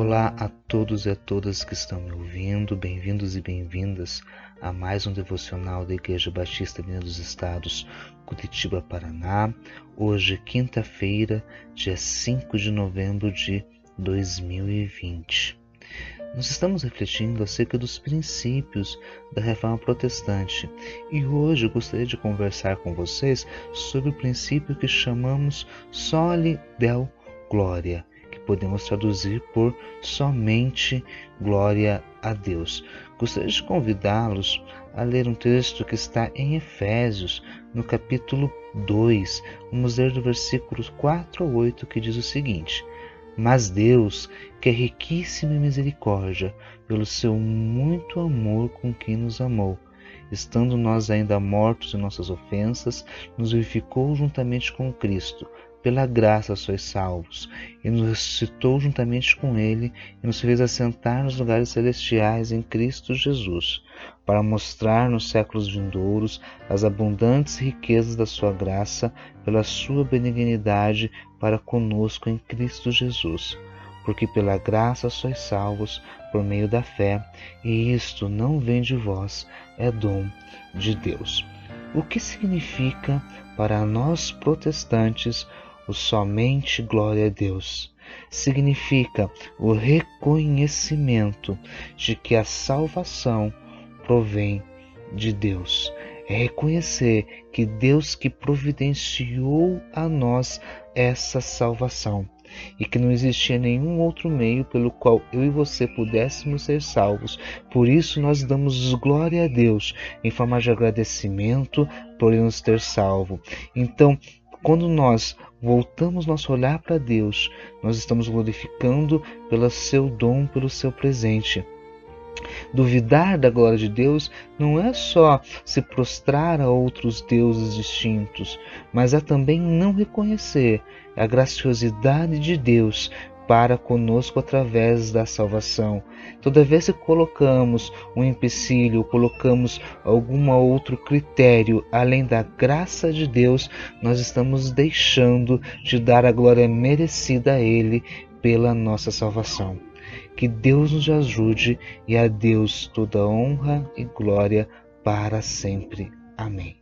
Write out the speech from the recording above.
Olá a todos e a todas que estão me ouvindo, bem-vindos e bem-vindas a mais um devocional da Igreja Batista Vinha dos Estados, Curitiba, Paraná. Hoje, quinta-feira, dia 5 de novembro de 2020. Nós estamos refletindo acerca dos princípios da reforma protestante e hoje eu gostaria de conversar com vocês sobre o princípio que chamamos soli del gloria podemos traduzir por somente glória a Deus. Gostaria de convidá-los a ler um texto que está em Efésios, no capítulo 2. Vamos ler do versículos 4 a 8, que diz o seguinte: Mas Deus, que é riquíssimo em misericórdia, pelo seu muito amor com que nos amou, estando nós ainda mortos em nossas ofensas, nos vivificou juntamente com Cristo pela graça sois salvos, e nos ressuscitou juntamente com Ele, e nos fez assentar nos lugares celestiais em Cristo Jesus, para mostrar nos séculos vindouros as abundantes riquezas da Sua graça, pela Sua benignidade para conosco em Cristo Jesus. Porque pela graça sois salvos por meio da fé, e isto não vem de vós, é dom de Deus. O que significa para nós protestantes o somente glória a Deus significa o reconhecimento de que a salvação provém de Deus. É reconhecer que Deus que providenciou a nós essa salvação e que não existia nenhum outro meio pelo qual eu e você pudéssemos ser salvos. Por isso nós damos glória a Deus em forma de agradecimento por nos ter salvo. Então, quando nós voltamos nosso olhar para Deus, nós estamos glorificando pelo seu dom, pelo seu presente. Duvidar da glória de Deus não é só se prostrar a outros deuses distintos, mas é também não reconhecer a graciosidade de Deus para conosco através da salvação. Toda vez que colocamos um empecilho, colocamos algum outro critério além da graça de Deus, nós estamos deixando de dar a glória merecida a Ele pela nossa salvação. Que Deus nos ajude e a Deus toda honra e glória para sempre. Amém.